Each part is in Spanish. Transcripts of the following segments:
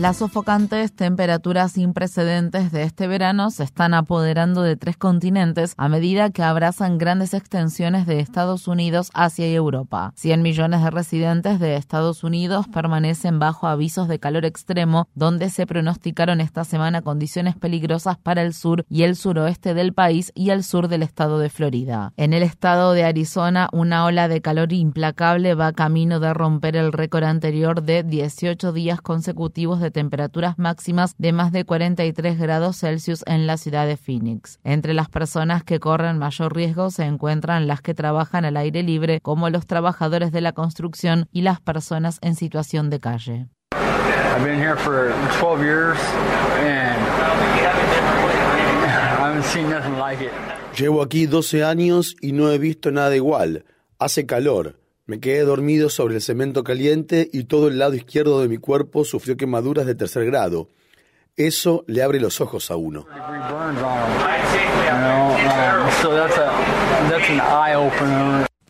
Las sofocantes temperaturas sin precedentes de este verano se están apoderando de tres continentes a medida que abrazan grandes extensiones de Estados Unidos, Asia y Europa. 100 millones de residentes de Estados Unidos permanecen bajo avisos de calor extremo, donde se pronosticaron esta semana condiciones peligrosas para el sur y el suroeste del país y el sur del estado de Florida. En el estado de Arizona, una ola de calor implacable va camino de romper el récord anterior de 18 días consecutivos de temperaturas máximas de más de 43 grados Celsius en la ciudad de Phoenix. Entre las personas que corren mayor riesgo se encuentran las que trabajan al aire libre, como los trabajadores de la construcción y las personas en situación de calle. Llevo aquí 12 años y no he visto nada igual. Hace calor, me quedé dormido sobre el cemento caliente y todo el lado izquierdo de mi cuerpo sufrió quemaduras de tercer grado. Eso le abre los ojos a uno.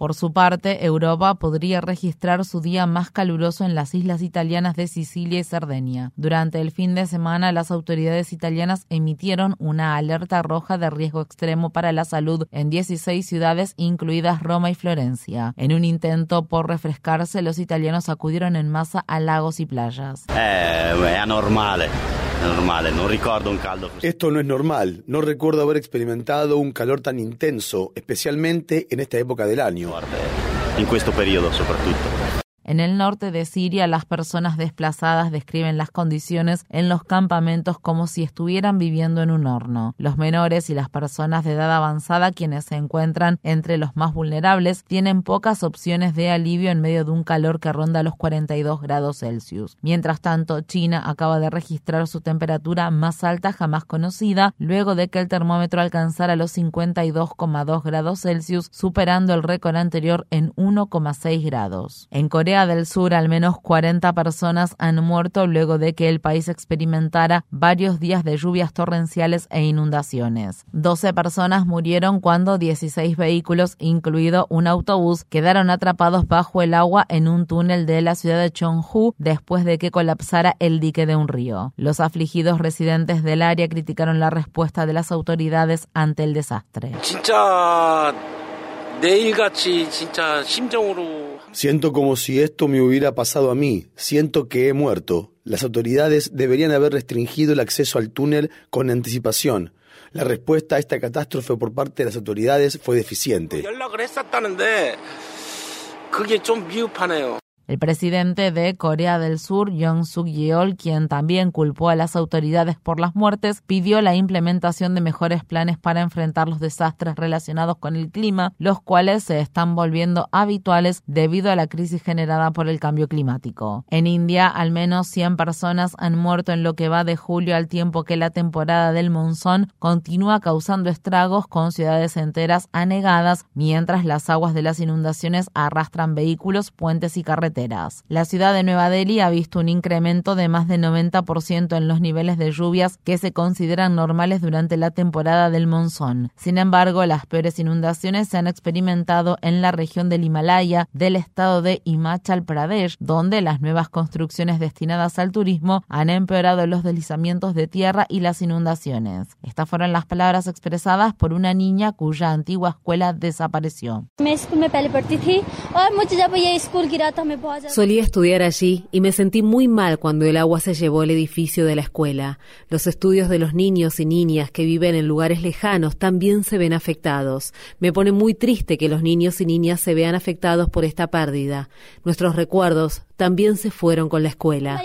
Por su parte, Europa podría registrar su día más caluroso en las islas italianas de Sicilia y Cerdeña. Durante el fin de semana, las autoridades italianas emitieron una alerta roja de riesgo extremo para la salud en 16 ciudades, incluidas Roma y Florencia. En un intento por refrescarse, los italianos acudieron en masa a lagos y playas. Eh, anormal. Esto no es normal. No recuerdo haber experimentado un calor tan intenso, especialmente en esta época del año. En este periodo, soprattutto. En el norte de Siria, las personas desplazadas describen las condiciones en los campamentos como si estuvieran viviendo en un horno. Los menores y las personas de edad avanzada, quienes se encuentran entre los más vulnerables, tienen pocas opciones de alivio en medio de un calor que ronda los 42 grados Celsius. Mientras tanto, China acaba de registrar su temperatura más alta jamás conocida, luego de que el termómetro alcanzara los 52,2 grados Celsius, superando el récord anterior en 1,6 grados. En Corea del Sur, al menos 40 personas han muerto luego de que el país experimentara varios días de lluvias torrenciales e inundaciones. 12 personas murieron cuando 16 vehículos, incluido un autobús, quedaron atrapados bajo el agua en un túnel de la ciudad de Chonghu después de que colapsara el dique de un río. Los afligidos residentes del área criticaron la respuesta de las autoridades ante el desastre. Siento como si esto me hubiera pasado a mí. Siento que he muerto. Las autoridades deberían haber restringido el acceso al túnel con anticipación. La respuesta a esta catástrofe por parte de las autoridades fue deficiente. El presidente de Corea del Sur, Yoon Suk Yeol, quien también culpó a las autoridades por las muertes, pidió la implementación de mejores planes para enfrentar los desastres relacionados con el clima, los cuales se están volviendo habituales debido a la crisis generada por el cambio climático. En India, al menos 100 personas han muerto en lo que va de julio al tiempo que la temporada del monzón continúa causando estragos con ciudades enteras anegadas, mientras las aguas de las inundaciones arrastran vehículos, puentes y carreteras. La ciudad de Nueva Delhi ha visto un incremento de más de 90% en los niveles de lluvias que se consideran normales durante la temporada del monzón. Sin embargo, las peores inundaciones se han experimentado en la región del Himalaya del estado de Himachal Pradesh, donde las nuevas construcciones destinadas al turismo han empeorado los deslizamientos de tierra y las inundaciones. Estas fueron las palabras expresadas por una niña cuya antigua escuela desapareció. Solía estudiar allí y me sentí muy mal cuando el agua se llevó el edificio de la escuela. Los estudios de los niños y niñas que viven en lugares lejanos también se ven afectados. Me pone muy triste que los niños y niñas se vean afectados por esta pérdida. Nuestros recuerdos también se fueron con la escuela.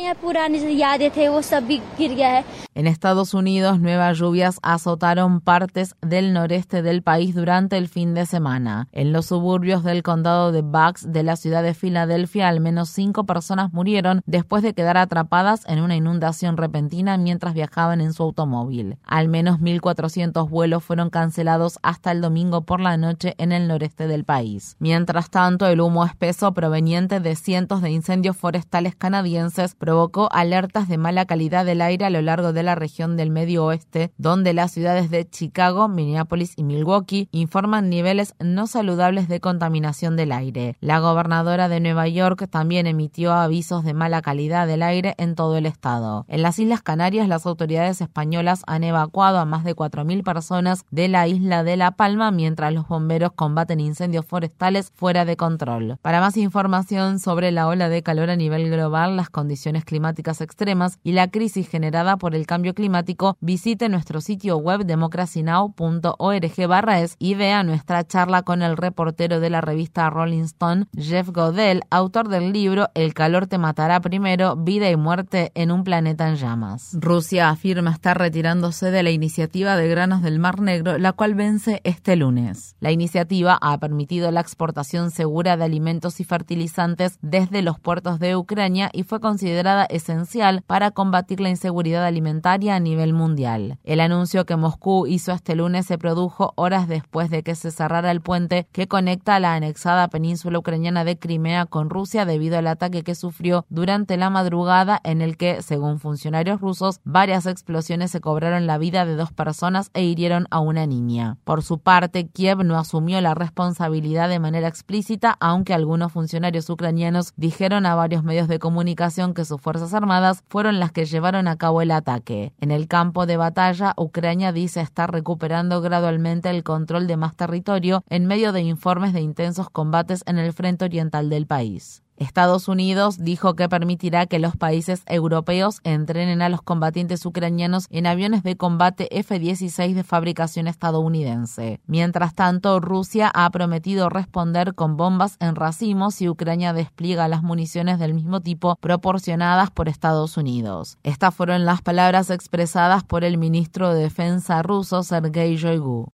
En Estados Unidos, nuevas lluvias azotaron partes del noreste del país durante el fin de semana. En los suburbios del condado de Bucks de la ciudad de Filadelfia, al menos cinco personas murieron después de quedar atrapadas en una inundación repentina mientras viajaban en su automóvil. Al menos 1.400 vuelos fueron cancelados hasta el domingo por la noche en el noreste del país. Mientras tanto, el humo espeso proveniente de cientos de incendios forestales canadienses provocó alertas de mala calidad del aire a lo largo de la región del medio oeste, donde las ciudades de Chicago, Minneapolis y Milwaukee informan niveles no saludables de contaminación del aire. La gobernadora de Nueva York también emitió avisos de mala calidad del aire en todo el estado. En las Islas Canarias, las autoridades españolas han evacuado a más de 4.000 personas de la isla de La Palma mientras los bomberos combaten incendios forestales fuera de control. Para más información sobre la ola de calor a nivel global, las condiciones climáticas extremas y la crisis generada por el cambio climático, visite nuestro sitio web democracynow.org barra es y vea nuestra charla con el reportero de la revista Rolling Stone, Jeff Godell, autor del libro El calor te matará primero, vida y muerte en un planeta en llamas. Rusia afirma estar retirándose de la iniciativa de granos del Mar Negro, la cual vence este lunes. La iniciativa ha permitido la exportación segura de alimentos y fertilizantes desde los puertos de Ucrania y fue considerada esencial para combatir la inseguridad alimentaria a nivel mundial. El anuncio que Moscú hizo este lunes se produjo horas después de que se cerrara el puente que conecta la anexada península ucraniana de Crimea con Rusia debido al ataque que sufrió durante la madrugada en el que, según funcionarios rusos, varias explosiones se cobraron la vida de dos personas e hirieron a una niña. Por su parte, Kiev no asumió la responsabilidad de manera explícita, aunque algunos funcionarios ucranianos dijeron a varios medios de comunicación que sus fuerzas armadas fueron las que llevaron a cabo el ataque. En el campo de batalla, Ucrania dice estar recuperando gradualmente el control de más territorio en medio de informes de intensos combates en el frente oriental del país. Estados Unidos dijo que permitirá que los países europeos entrenen a los combatientes ucranianos en aviones de combate F-16 de fabricación estadounidense. Mientras tanto, Rusia ha prometido responder con bombas en racimos si Ucrania despliega las municiones del mismo tipo proporcionadas por Estados Unidos. Estas fueron las palabras expresadas por el ministro de Defensa ruso Sergei Shoigu.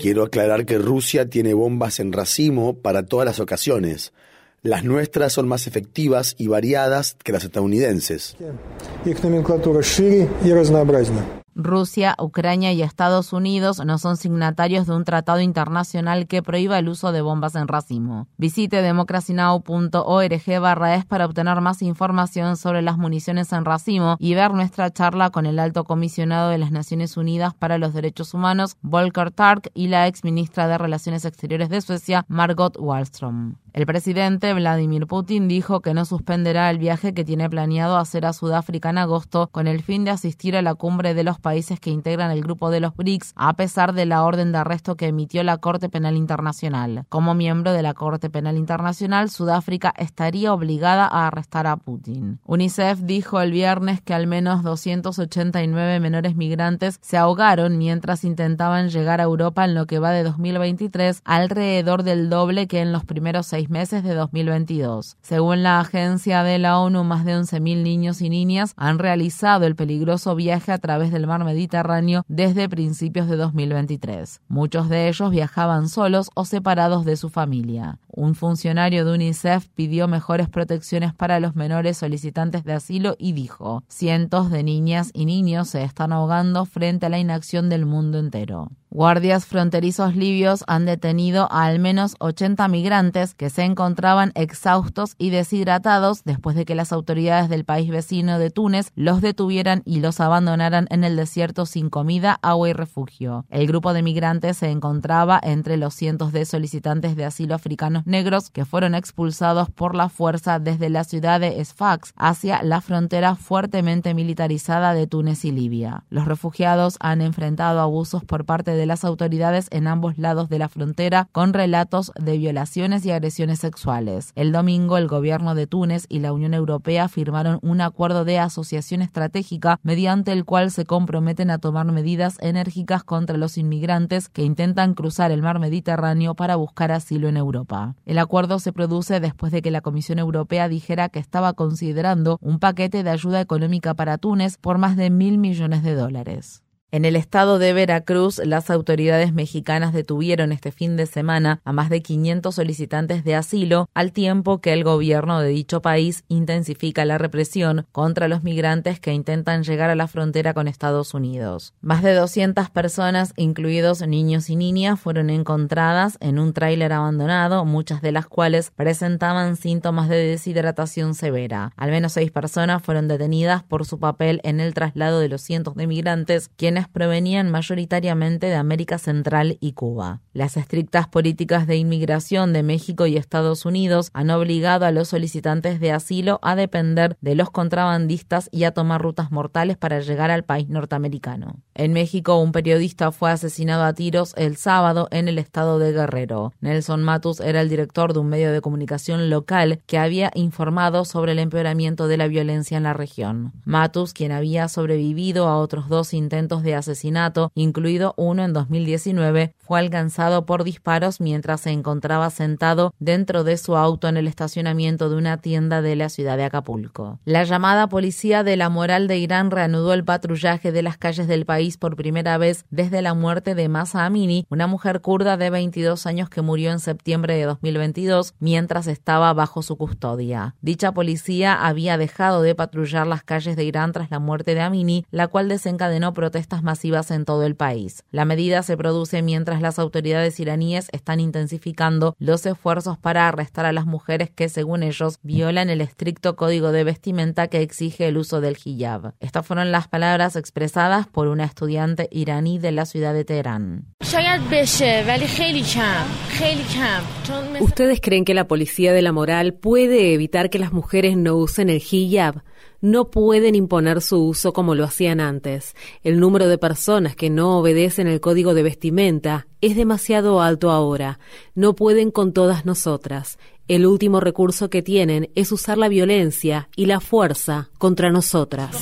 Quiero aclarar que Rusia tiene bombas en racimos para todas las ocasiones. Las nuestras son más efectivas y variadas que las estadounidenses. Rusia, Ucrania y Estados Unidos no son signatarios de un tratado internacional que prohíba el uso de bombas en racimo. Visite democracynow.org barra es para obtener más información sobre las municiones en racimo y ver nuestra charla con el alto comisionado de las Naciones Unidas para los Derechos Humanos, Volker Tark, y la ex ministra de Relaciones Exteriores de Suecia, Margot Wallström. El presidente Vladimir Putin dijo que no suspenderá el viaje que tiene planeado hacer a Sudáfrica en agosto con el fin de asistir a la cumbre de los países que integran el grupo de los BRICS, a pesar de la orden de arresto que emitió la Corte Penal Internacional. Como miembro de la Corte Penal Internacional, Sudáfrica estaría obligada a arrestar a Putin. UNICEF dijo el viernes que al menos 289 menores migrantes se ahogaron mientras intentaban llegar a Europa en lo que va de 2023, alrededor del doble que en los primeros seis meses de 2022. Según la agencia de la ONU, más de 11.000 niños y niñas han realizado el peligroso viaje a través del mar Mediterráneo desde principios de 2023. Muchos de ellos viajaban solos o separados de su familia. Un funcionario de UNICEF pidió mejores protecciones para los menores solicitantes de asilo y dijo, cientos de niñas y niños se están ahogando frente a la inacción del mundo entero. Guardias fronterizos libios han detenido a al menos 80 migrantes que se encontraban exhaustos y deshidratados después de que las autoridades del país vecino de Túnez los detuvieran y los abandonaran en el desierto sin comida, agua y refugio. El grupo de migrantes se encontraba entre los cientos de solicitantes de asilo africanos negros que fueron expulsados por la fuerza desde la ciudad de Sfax hacia la frontera fuertemente militarizada de Túnez y Libia. Los refugiados han enfrentado abusos por parte de las autoridades en ambos lados de la frontera con relatos de violaciones y agresiones sexuales. El domingo, el gobierno de Túnez y la Unión Europea firmaron un acuerdo de asociación estratégica mediante el cual se comprometen a tomar medidas enérgicas contra los inmigrantes que intentan cruzar el mar Mediterráneo para buscar asilo en Europa. El acuerdo se produce después de que la Comisión Europea dijera que estaba considerando un paquete de ayuda económica para Túnez por más de mil millones de dólares. En el estado de Veracruz, las autoridades mexicanas detuvieron este fin de semana a más de 500 solicitantes de asilo, al tiempo que el gobierno de dicho país intensifica la represión contra los migrantes que intentan llegar a la frontera con Estados Unidos. Más de 200 personas, incluidos niños y niñas, fueron encontradas en un tráiler abandonado, muchas de las cuales presentaban síntomas de deshidratación severa. Al menos seis personas fueron detenidas por su papel en el traslado de los cientos de migrantes, quienes provenían mayoritariamente de América Central y Cuba. Las estrictas políticas de inmigración de México y Estados Unidos han obligado a los solicitantes de asilo a depender de los contrabandistas y a tomar rutas mortales para llegar al país norteamericano. En México, un periodista fue asesinado a tiros el sábado en el estado de Guerrero. Nelson Matus era el director de un medio de comunicación local que había informado sobre el empeoramiento de la violencia en la región. Matus, quien había sobrevivido a otros dos intentos de asesinato, incluido uno en 2019, fue alcanzado por disparos mientras se encontraba sentado dentro de su auto en el estacionamiento de una tienda de la ciudad de Acapulco. La llamada Policía de la Moral de Irán reanudó el patrullaje de las calles del país por primera vez desde la muerte de Masa Amini, una mujer kurda de 22 años que murió en septiembre de 2022 mientras estaba bajo su custodia. Dicha policía había dejado de patrullar las calles de Irán tras la muerte de Amini, la cual desencadenó protestas masivas en todo el país. La medida se produce mientras las autoridades iraníes están intensificando los esfuerzos para arrestar a las mujeres que, según ellos, violan el estricto código de vestimenta que exige el uso del hijab. Estas fueron las palabras expresadas por una estudiante iraní de la ciudad de Teherán. ¿Ustedes creen que la policía de la moral puede evitar que las mujeres no usen el hijab? No pueden imponer su uso como lo hacían antes. El número de personas que no obedecen el código de vestimenta es demasiado alto ahora. No pueden con todas nosotras. El último recurso que tienen es usar la violencia y la fuerza contra nosotras.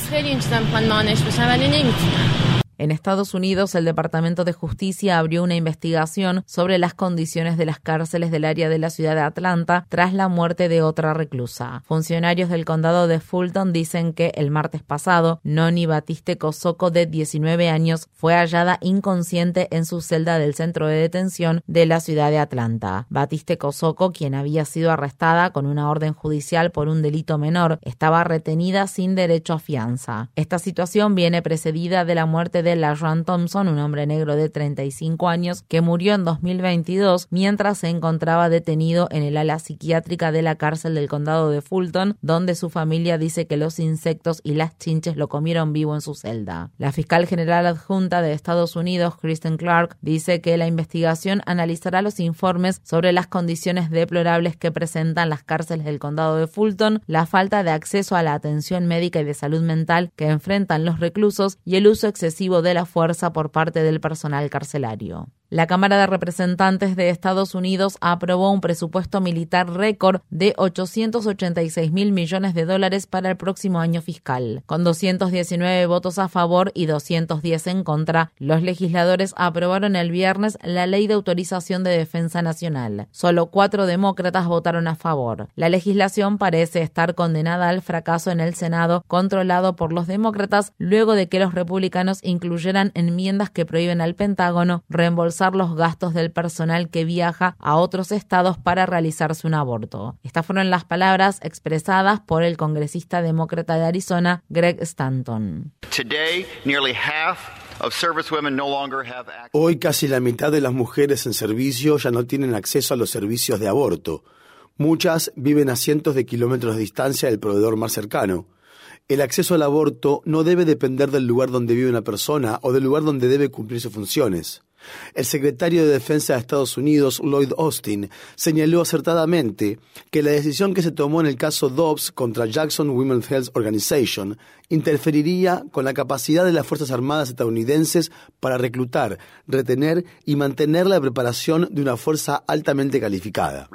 En Estados Unidos, el Departamento de Justicia abrió una investigación sobre las condiciones de las cárceles del área de la ciudad de Atlanta tras la muerte de otra reclusa. Funcionarios del condado de Fulton dicen que el martes pasado, Noni Batiste Kosoko, de 19 años, fue hallada inconsciente en su celda del centro de detención de la ciudad de Atlanta. Batiste Kosoko, quien había sido arrestada con una orden judicial por un delito menor, estaba retenida sin derecho a fianza. Esta situación viene precedida de la muerte de LaJuan Thompson, un hombre negro de 35 años que murió en 2022 mientras se encontraba detenido en el ala psiquiátrica de la cárcel del condado de Fulton, donde su familia dice que los insectos y las chinches lo comieron vivo en su celda. La fiscal general adjunta de Estados Unidos, Kristen Clark, dice que la investigación analizará los informes sobre las condiciones deplorables que presentan las cárceles del condado de Fulton, la falta de acceso a la atención médica y de salud mental que enfrentan los reclusos y el uso excesivo de la fuerza por parte del personal carcelario. La Cámara de Representantes de Estados Unidos aprobó un presupuesto militar récord de 886 mil millones de dólares para el próximo año fiscal. Con 219 votos a favor y 210 en contra, los legisladores aprobaron el viernes la Ley de Autorización de Defensa Nacional. Solo cuatro demócratas votaron a favor. La legislación parece estar condenada al fracaso en el Senado, controlado por los demócratas, luego de que los republicanos incluyeran enmiendas que prohíben al Pentágono reembolsar los gastos del personal que viaja a otros estados para realizarse un aborto. Estas fueron las palabras expresadas por el congresista demócrata de Arizona, Greg Stanton. Hoy casi la mitad de las mujeres en servicio ya no tienen acceso a los servicios de aborto. Muchas viven a cientos de kilómetros de distancia del proveedor más cercano. El acceso al aborto no debe depender del lugar donde vive una persona o del lugar donde debe cumplir sus funciones. El secretario de Defensa de Estados Unidos, Lloyd Austin, señaló acertadamente que la decisión que se tomó en el caso Dobbs contra Jackson Women's Health Organization interferiría con la capacidad de las Fuerzas Armadas estadounidenses para reclutar, retener y mantener la preparación de una fuerza altamente calificada.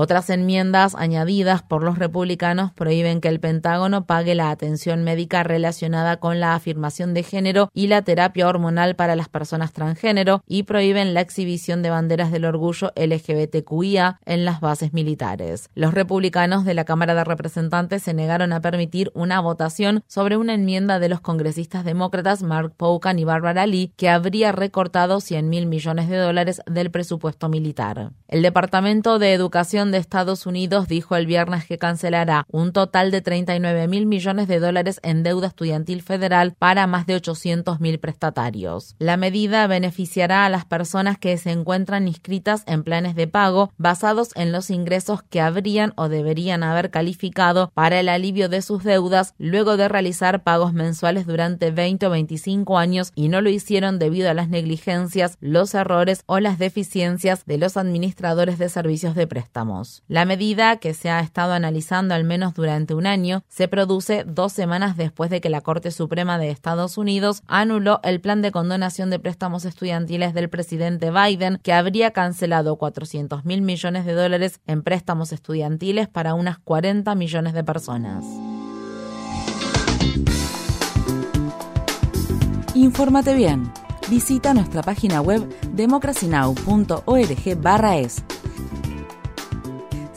Otras enmiendas añadidas por los republicanos prohíben que el Pentágono pague la atención médica relacionada con la afirmación de género y la terapia hormonal para las personas transgénero y prohíben la exhibición de banderas del orgullo LGBTQIA en las bases militares. Los republicanos de la Cámara de Representantes se negaron a permitir una votación sobre una enmienda de los congresistas demócratas Mark Pocan y Barbara Lee que habría recortado 100 mil millones de dólares del presupuesto militar. El Departamento de Educación de Estados Unidos dijo el viernes que cancelará un total de 39 mil millones de dólares en deuda estudiantil federal para más de 800 mil prestatarios. La medida beneficiará a las personas que se encuentran inscritas en planes de pago basados en los ingresos que habrían o deberían haber calificado para el alivio de sus deudas luego de realizar pagos mensuales durante 20 o 25 años y no lo hicieron debido a las negligencias, los errores o las deficiencias de los administradores de servicios de préstamo. La medida, que se ha estado analizando al menos durante un año, se produce dos semanas después de que la Corte Suprema de Estados Unidos anuló el plan de condonación de préstamos estudiantiles del presidente Biden, que habría cancelado 400 mil millones de dólares en préstamos estudiantiles para unas 40 millones de personas. Infórmate bien. Visita nuestra página web democracynow.org/es